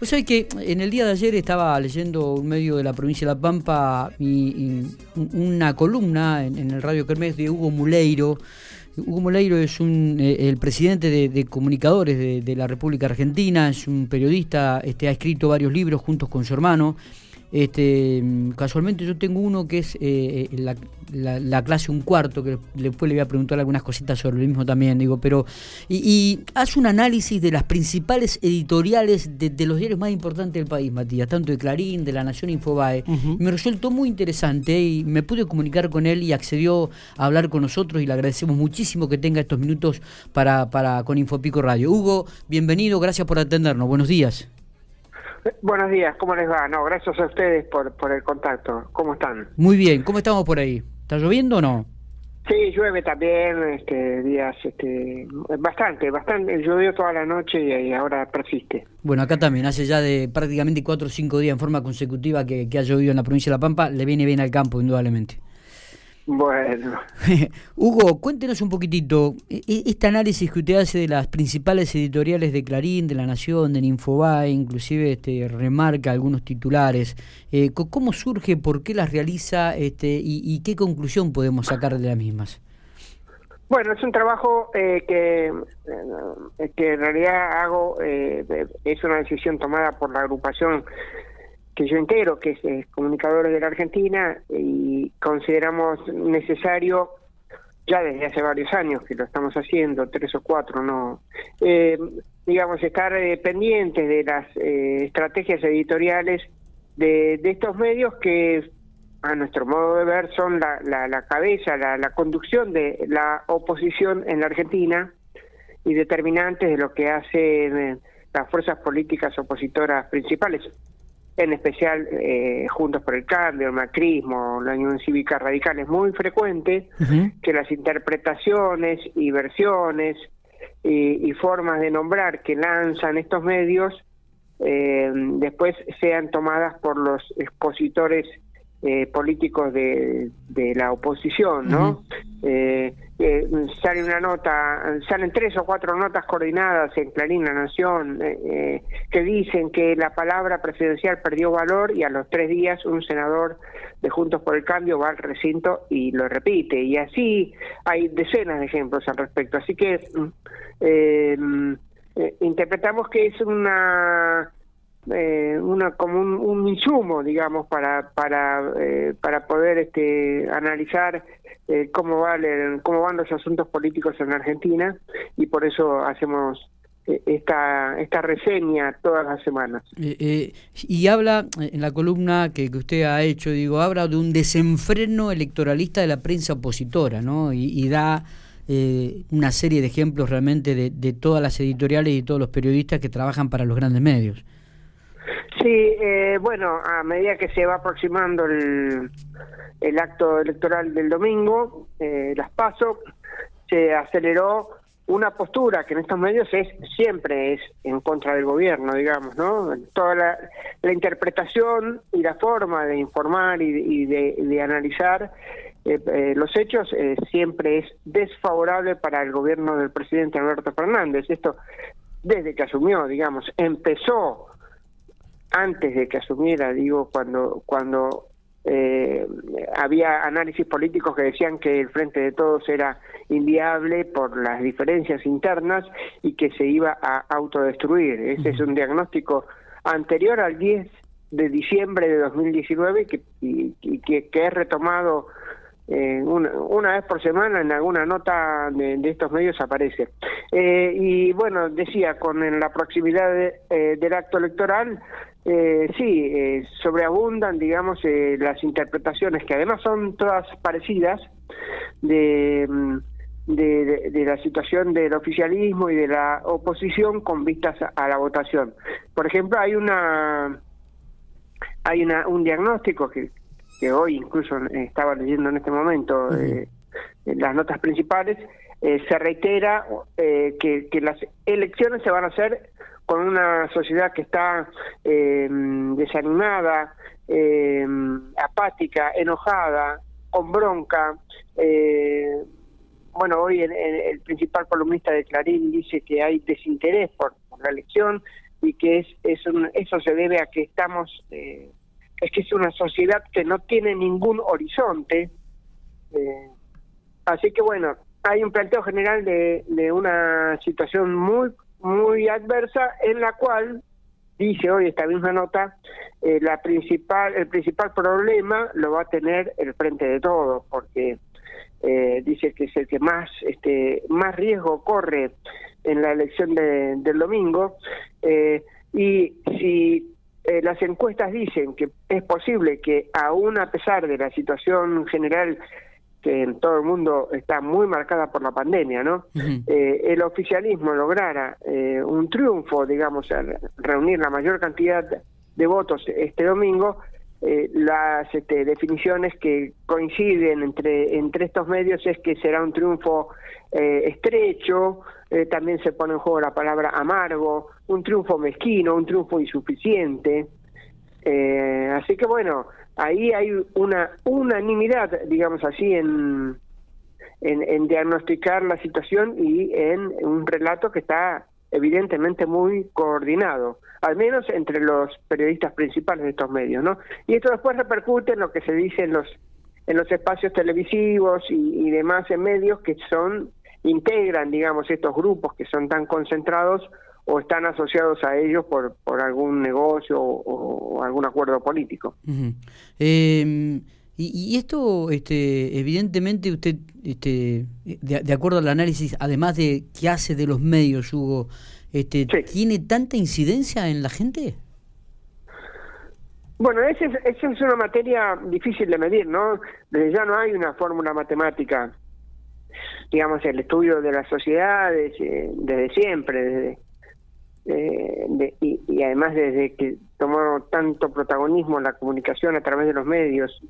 Vos sabés que en el día de ayer estaba leyendo un medio de la provincia de La Pampa y, una columna en, el Radio Kermés de Hugo Muleiro. Hugo Muleiro es un, eh, el presidente de, comunicadores de, la República Argentina, es un periodista, este, ha escrito varios libros juntos con su hermano. Este, casualmente yo tengo uno que es eh, la, la, clase un cuarto, que después le voy a preguntar algunas cositas sobre lo mismo también, digo, pero. Y, hace un análisis de las principales editoriales de, los diarios más importantes del país, Matías, tanto de Clarín, de La Nación Infobae. Me resultó muy interesante y me pude comunicar con él y accedió a hablar con nosotros y le agradecemos muchísimo que tenga estos minutos para, para con Infopico Radio. Hugo, bienvenido, gracias por atendernos. Buenos días. Buenos días, ¿cómo les va? No, gracias a ustedes por, por el contacto. ¿Cómo están? Muy bien, ¿cómo estamos por ahí? ¿Está lloviendo o no? Sí, llueve también, este, días, este, bastante, bastante, llovió toda la noche y, ahora persiste. Bueno, acá también, hace ya de prácticamente cuatro o cinco días en forma consecutiva que, que ha llovido en la provincia de La Pampa, le viene bien al campo, indudablemente. Bueno. Hugo, cuéntenos un poquitito, e, e, este análisis que usted hace de las principales editoriales de Clarín, de La Nación, de Infobae, inclusive este, remarca algunos titulares, eh, ¿cómo surge, por qué las realiza este, y, qué conclusión podemos sacar de las mismas? Bueno, es un trabajo eh, que, eh, que en realidad hago, es una decisión tomada por la agrupación que yo entero, que es Comunicadores de la Argentina, y consideramos necesario, ya desde hace varios años que lo estamos haciendo, tres o cuatro, no, eh, digamos, estar eh, pendientes de las eh, estrategias editoriales de, de, estos medios que, a nuestro modo de ver, son la, la, la cabeza, la, la conducción de la oposición en la Argentina y determinantes de lo que hacen las fuerzas políticas opositoras principales en especial eh, Juntos por el Cambio, el macrismo, la Unión Cívica Radical, es muy frecuente que las interpretaciones y versiones y, formas de nombrar que lanzan estos medios eh, después sean tomadas por los expositores eh, políticos de, de, la oposición, ¿no? eh, eh, sale una nota, salen tres o cuatro notas coordinadas en Clarín La Nación eh, eh, que dicen que la palabra presidencial perdió valor y a los tres días un senador de Juntos por el Cambio va al recinto y lo repite. Y así hay decenas de ejemplos al respecto. Así que mm, interpretamos que es una eh, una como un, insumo digamos para para eh, para poder este analizar eh, cómo valen cómo van los asuntos políticos en Argentina y por eso hacemos eh, esta esta reseña todas las semanas. Y habla en la columna que, que, usted ha hecho digo habla de un desenfreno electoralista de la prensa opositora no y, da una serie de ejemplos realmente de, de todas las editoriales y todos los periodistas que trabajan para los grandes medios Sí, eh, bueno, a medida que se va aproximando el, el acto electoral del domingo, eh, las PASO, se aceleró una postura que en estos medios es siempre es en contra del gobierno, digamos, ¿no? Toda la, interpretación y la forma de informar y, de, analizar eh, los hechos siempre es desfavorable para el gobierno del presidente Alberto Fernández. Esto desde que asumió, digamos, empezó antes de que asumiera, digo, cuando, cuando eh, había análisis políticos que decían que el Frente de Todos era inviable por las diferencias internas y que se iba a autodestruir. Ese es un diagnóstico anterior al 10 de diciembre de 2019 que, y, que, que es retomado eh, una, una, vez por semana en alguna nota de, estos medios aparece. Eh, y bueno, decía, con la proximidad eh, del acto electoral, eh, sí, eh, sobreabundan, digamos, las interpretaciones, que además son todas parecidas, de, mm, de, de, la situación del oficialismo y de la oposición con vistas a, la votación. Por ejemplo, hay una hay una, un diagnóstico que, que hoy incluso estaba leyendo en este momento, las notas principales, se reitera que, que las elecciones se van a hacer con una sociedad que está eh, desanimada, eh, apática, enojada, con bronca. Eh, bueno, hoy el, principal columnista de Clarín dice que hay desinterés por, la elección, y que es, es eso se debe a que estamos, eh, es que es una sociedad que no tiene ningún horizonte. Eh, así que bueno, hay un planteo general de, de una situación muy, muy adversa en la cual dice hoy esta misma nota, eh, la principal, el principal problema lo va a tener el frente de todos, porque eh, dice que es el que más, este, más riesgo corre en la elección del domingo, y si las encuestas dicen que es posible que aún a pesar de la situación general que en todo el mundo está muy marcada por la pandemia, ¿no? Eh, el oficialismo lograra eh, un triunfo, digamos, reunir la mayor cantidad de votos este domingo, eh, las este, definiciones que coinciden entre, entre estos medios es que será un triunfo estrecho, también se pone en juego la palabra amargo, un triunfo mezquino, un triunfo insuficiente. así que bueno, ahí hay una unanimidad, digamos así, en, en, diagnosticar la situación y en un relato que está evidentemente muy coordinado, al menos entre los periodistas principales de estos medios, ¿no? Y esto después repercute en lo que se dice en los en los espacios televisivos y, y demás en medios que son integran, digamos, estos grupos que son tan concentrados o están asociados a ellos por, por algún negocio o, algún acuerdo político. Em, y, esto, este, evidentemente, usted, este, de, acuerdo al análisis, además de qué hace de los medios, Hugo, este, ¿tiene tanta incidencia en la gente? Bueno, esa es, es una materia difícil de medir, ¿no? Desde ya no hay una fórmula matemática. Digamos, el estudio de las sociedades, eh, desde siempre, desde eh, y, además desde que tomó tanto protagonismo la comunicación a través de los medios,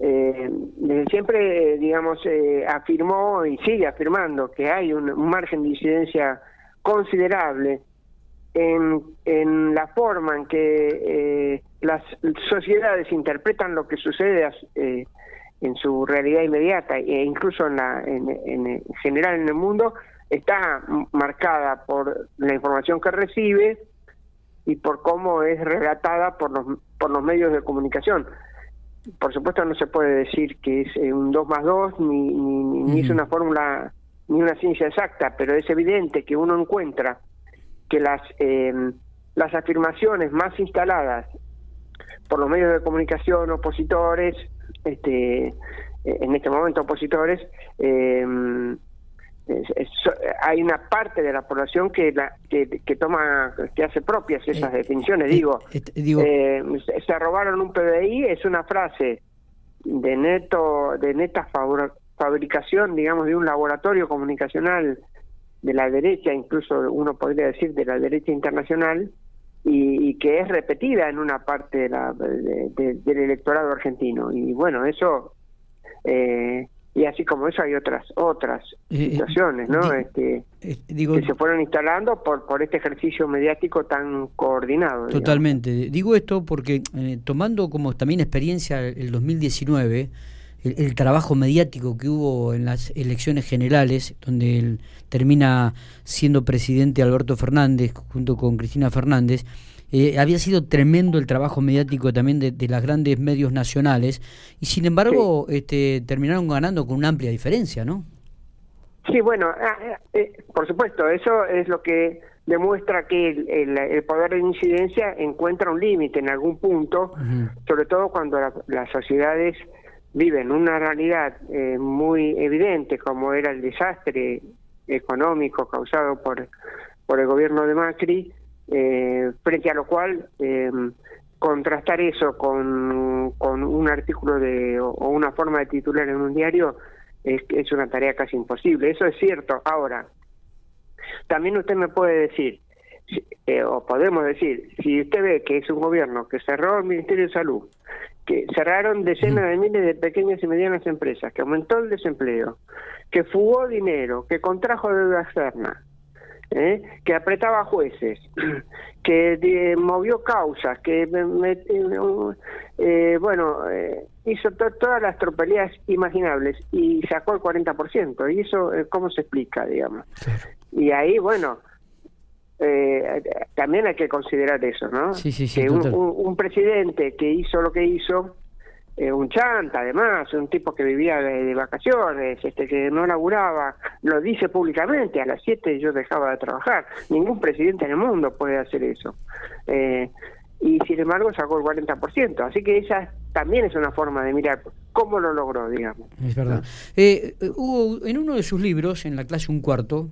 eh, desde siempre, digamos, eh, afirmó y sigue afirmando que hay un, margen de incidencia considerable en, en la forma en que las sociedades interpretan lo que sucede en su realidad inmediata e incluso en, la, en general en el mundo está marcada por la información que recibe y por cómo es relatada por los, por los medios de comunicación. Por supuesto no se puede decir que es eh, un 2 más 2, ni, ni, es una fórmula, ni una ciencia exacta, pero es evidente que uno encuentra que las, eh, las afirmaciones más instaladas por los medios de comunicación opositores, este, en este momento opositores, eh, hay una parte de la población que, la, que, toma que hace propias esas eh, definiciones digo, eh, eh, se robaron un PBI es una frase de neto de neta fabricación digamos de un laboratorio comunicacional de la derecha incluso uno podría decir de la derecha internacional y, que es repetida en una parte de la, del electorado argentino. Y bueno eso eh, y así como eso hay otras otras eh, eh, situaciones no este, que se fueron instalando por por este ejercicio mediático tan coordinado totalmente. Digo esto porque eh, tomando como también experiencia el 2019 el, trabajo mediático que hubo en las elecciones generales donde él termina siendo presidente Alberto Fernández junto con Cristina Fernández eh, había sido tremendo el trabajo mediático también de, de las grandes medios nacionales y sin embargo este, terminaron ganando con una amplia diferencia, ¿no? Sí, bueno, ah, eh, por supuesto, eso es lo que demuestra que el, poder de incidencia encuentra un límite en algún punto, sobre todo cuando las sociedades viven una realidad eh, muy evidente como era el desastre económico causado por, por el gobierno de Macri, eh, frente a lo cual eh, contrastar eso con, con un artículo de o, una forma de titular en un diario es, es una tarea casi imposible. Eso es cierto. Ahora, también usted me puede decir, eh, o podemos decir, si usted ve que es un gobierno que cerró el Ministerio de Salud, que cerraron decenas de miles de pequeñas y medianas empresas, que aumentó el desempleo, que fugó dinero, que contrajo deuda externa, ¿eh? que apretaba jueces, que movió causas, que eh, bueno eh, hizo todas las tropelías imaginables y sacó el 40%. ¿Y eso cómo se explica, digamos? Y ahí, bueno, eh, también hay que considerar eso, ¿no? Sí, sí, sí, que un, presidente que hizo lo que hizo, eh, un chanta además, un tipo que vivía de, vacaciones, este que no laburaba, lo dice públicamente, a las 7 yo dejaba de trabajar. Ningún presidente en el mundo puede hacer eso. Eh, y sin embargo sacó el 40%. Así que esa también es una forma de mirar cómo lo logró, digamos. Es verdad. Eh, Hugo, en uno de sus libros, en la clase un cuarto,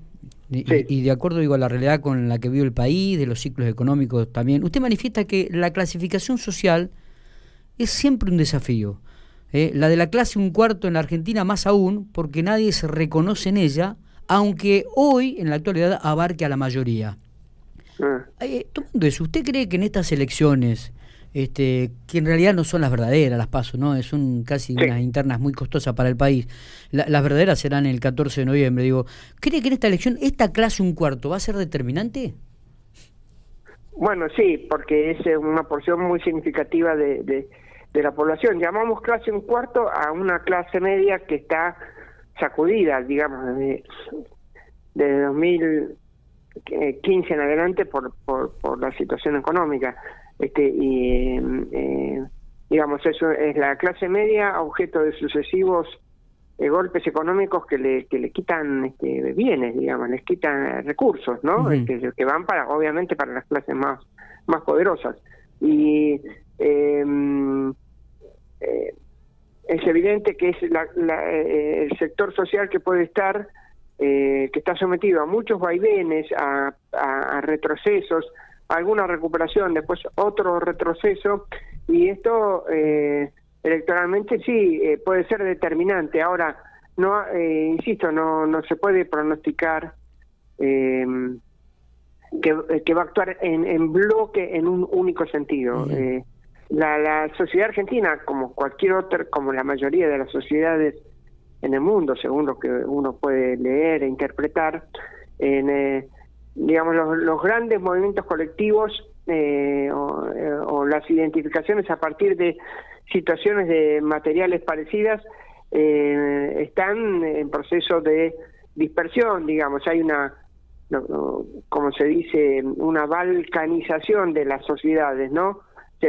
y, de acuerdo digo a la realidad con la que vive el país, de los ciclos económicos también, usted manifiesta que la clasificación social es siempre un desafío. ¿eh? La de la clase un cuarto en la Argentina más aún, porque nadie se reconoce en ella, aunque hoy, en la actualidad, abarque a la mayoría. Ah. Eh, tomando eso, ¿usted cree que en estas elecciones, este, que en realidad no son las verdaderas, las pasos, ¿no? Son casi unas internas muy costosas para el país. las verdaderas serán el 14 de noviembre. Digo, ¿cree que en esta elección esta clase un cuarto va a ser determinante? Bueno, sí, porque es eh, una porción muy significativa de, de, la población. Llamamos clase un cuarto a una clase media que está sacudida, digamos, desde, desde 2000 15 en adelante por, por, la situación económica. Este, y eh, digamos, eso es la clase media objeto de sucesivos eh, golpes económicos que le, que le quitan este, bienes, digamos, les quitan recursos, ¿no? Este, que van para, obviamente, para las clases más, más poderosas. Y em, eh, es evidente que es el sector social que puede estar eh, que está sometido a muchos vaivenes, a, retrocesos, alguna recuperación, después otro retroceso, y esto eh, electoralmente sí eh, puede ser determinante. Ahora, no insisto, no, no se puede pronosticar que, que, va a actuar en, en, bloque en un único sentido. La, la sociedad argentina, como cualquier otra, como la mayoría de las sociedades en el mundo, según lo que uno puede leer e interpretar, en, eh, digamos, los, grandes movimientos colectivos eh, eh, o, las identificaciones a partir de situaciones de materiales parecidas están en proceso de dispersión, digamos, hay una, como se dice, una balcanización de las sociedades, ¿no?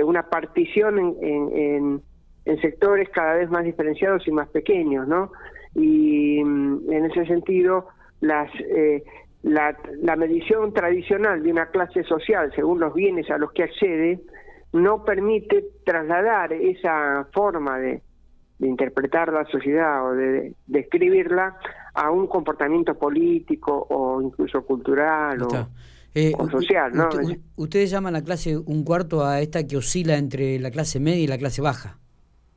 Una partición en en sectores cada vez más diferenciados y más pequeños, ¿no? Y mm, en ese sentido, las, eh, la, la medición tradicional de una clase social según los bienes a los que accede no permite trasladar esa forma de, de interpretar la sociedad o de describirla a un comportamiento político o incluso cultural o, eh, social. ¿no? ustedes llaman la clase un cuarto a esta que oscila entre la clase media y la clase baja.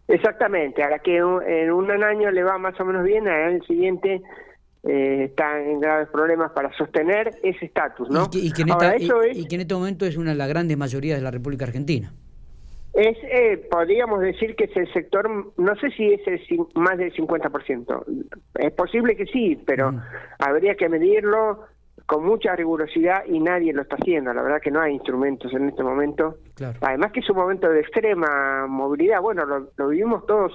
Exactamente, a la que en un año le va más o menos bien, al siguiente eh, está en graves problemas para sostener ese estatus, ¿no? Y que, en este momento es una de las grandes mayorías de la República Argentina. Es, eh, podríamos decir que es el sector, no sé si es el, más del 50%. Es posible que sí, pero mm. habría que medirlo con mucha rigurosidad y nadie lo está haciendo. La verdad que no hay instrumentos en este momento. Además que es un momento de extrema movilidad. Bueno, lo, vivimos todos,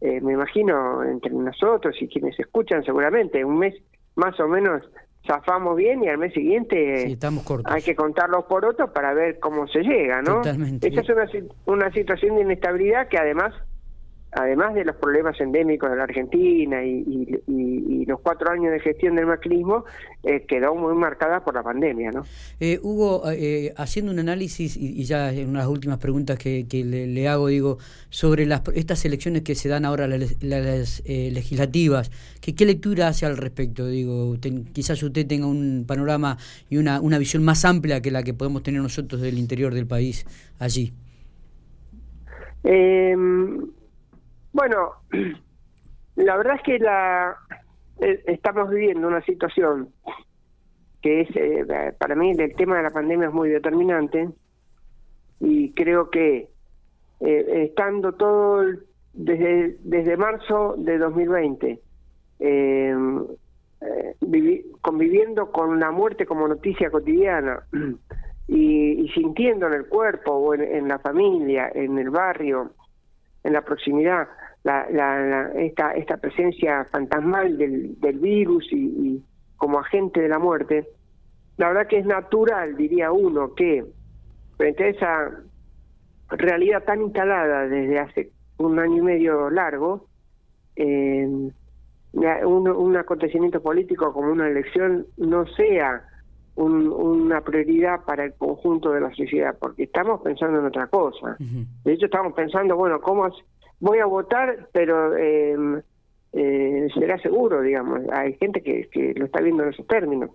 eh, me imagino, entre nosotros y quienes escuchan seguramente. Un mes más o menos zafamos bien y al mes siguiente estamos hay que contarlos por otros para ver cómo se llega, ¿no? Totalmente. Esa es una, una situación de inestabilidad que además además de los problemas endémicos de la Argentina y, los cuatro años de gestión del macrismo, eh, quedó muy marcada por la pandemia. ¿no? Eh, Hugo, eh, haciendo un análisis, y, ya en unas últimas preguntas que, le, hago, digo, sobre las, estas elecciones que se dan ahora, las, legislativas, que, ¿qué lectura hace al respecto? Digo, quizás usted tenga un panorama y una, una visión más amplia que la que podemos tener nosotros del interior del país allí. Eh, bueno, la verdad es que la eh, estamos viviendo una situación que es, eh, para mí, el tema de la pandemia es muy determinante y creo que eh, estando todo desde, desde marzo de 2020 conviviendo con la muerte como noticia cotidiana y, sintiendo en el cuerpo o en la familia, en el barrio, en la proximidad la, la, esta, esta presencia fantasmal del, del virus y, como agente de la muerte, la verdad que es natural, diría uno, que frente a esa realidad tan instalada desde hace un año y medio largo, eh, un, acontecimiento político como una elección no sea una prioridad para el conjunto de la sociedad, porque estamos pensando en otra cosa. De hecho, estamos pensando, bueno, ¿cómo voy a votar, pero eh, eh, será seguro, digamos? Hay gente que, que lo está viendo en esos términos.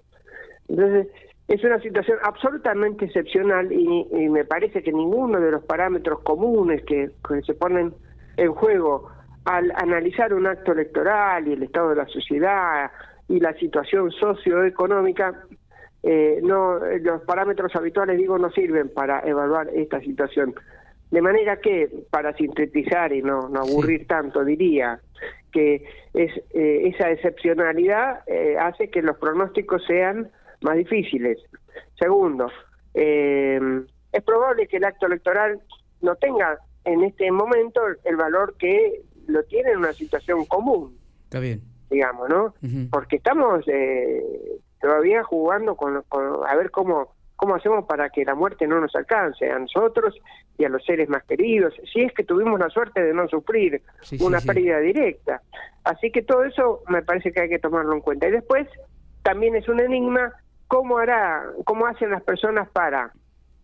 Entonces, es una situación absolutamente excepcional y, me parece que ninguno de los parámetros comunes que, se ponen en juego al analizar un acto electoral y el estado de la sociedad y la situación socioeconómica, eh, no los parámetros habituales, digo, no sirven para evaluar esta situación. De manera que, para sintetizar y no, no aburrir tanto, diría que es, eh, esa excepcionalidad eh, hace que los pronósticos sean más difíciles. Segundo, eh, es probable que el acto electoral no tenga en este momento el valor que lo tiene en una situación común. Está bien. Digamos, ¿no? Porque estamos eh, todavía jugando con, a ver cómo cómo hacemos para que la muerte no nos alcance a nosotros y a los seres más queridos, si es que tuvimos la suerte de no sufrir una pérdida directa. Así que todo eso me parece que hay que tomarlo en cuenta. Y después también es un enigma ¿Cómo hará, cómo hacen las personas para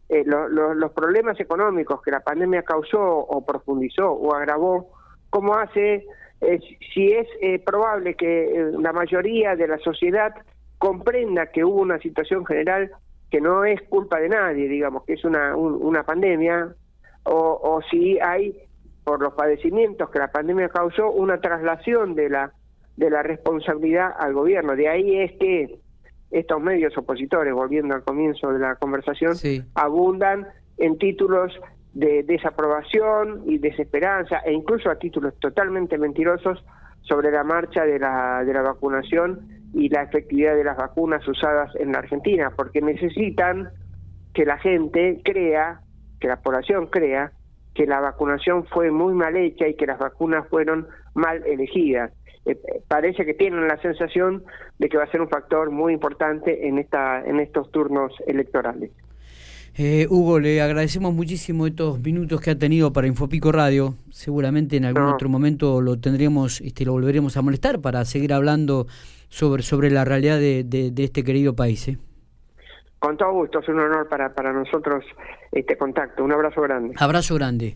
eh, los problemas económicos que la pandemia causó o profundizó o agravó? ¿Cómo hace eh, si es eh, probable que la mayoría de la sociedad comprenda que hubo una situación general que no es culpa de nadie, digamos, que es una, una pandemia, o, o si hay, por los padecimientos que la pandemia causó, una traslación de la, de la responsabilidad al gobierno. De ahí es que estos medios opositores, volviendo al comienzo de la conversación, abundan en títulos de desaprobación y desesperanza e incluso a títulos totalmente mentirosos sobre la marcha de la, de la vacunación y la efectividad de las vacunas usadas en la Argentina, porque necesitan que la gente crea, que la población crea, que la vacunación fue muy mal hecha y que las vacunas fueron mal elegidas. Eh, parece que tienen la sensación de que va a ser un factor muy importante en esta en estos turnos electorales. Eh, Hugo, le agradecemos muchísimo estos minutos que ha tenido para Infopico Radio. Seguramente en algún otro momento lo tendríamos, este, lo volveremos a molestar para seguir hablando sobre, sobre la realidad de, de, este querido país. ¿eh? Con todo gusto, es un honor para, para nosotros este contacto. Un abrazo grande. Abrazo grande.